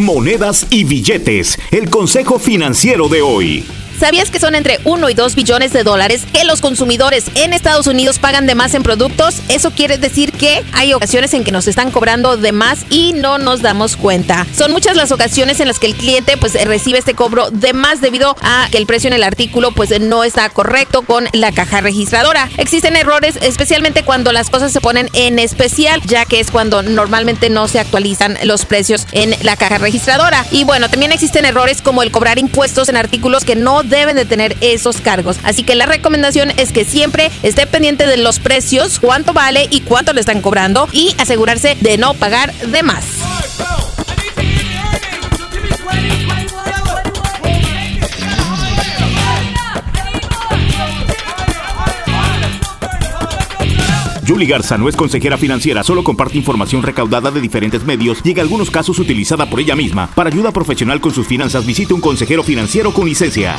monedas y billetes. El consejo financiero de hoy. ¿Sabías que son entre 1 y 2 billones de dólares que los consumidores en Estados Unidos pagan de más en productos? Eso quiere decir que hay ocasiones en que nos están cobrando de más y no nos damos cuenta. Son muchas las ocasiones en las que el cliente pues recibe este cobro de más debido a que el precio en el artículo pues no está correcto con la caja registradora. Existen errores especialmente cuando las cosas se ponen en especial, ya que es cuando normalmente no se actualizan los precios en la caja registradora. Y bueno, también existen errores como el cobrar impuestos en artículos que no deben de tener esos cargos. Así que la recomendación es que siempre esté pendiente de los precios, cuánto vale y cuánto le están cobrando y asegurarse de no pagar de más. Julie Garza no es consejera financiera, solo comparte información recaudada de diferentes medios y en algunos casos utilizada por ella misma. Para ayuda profesional con sus finanzas, visite un consejero financiero con licencia.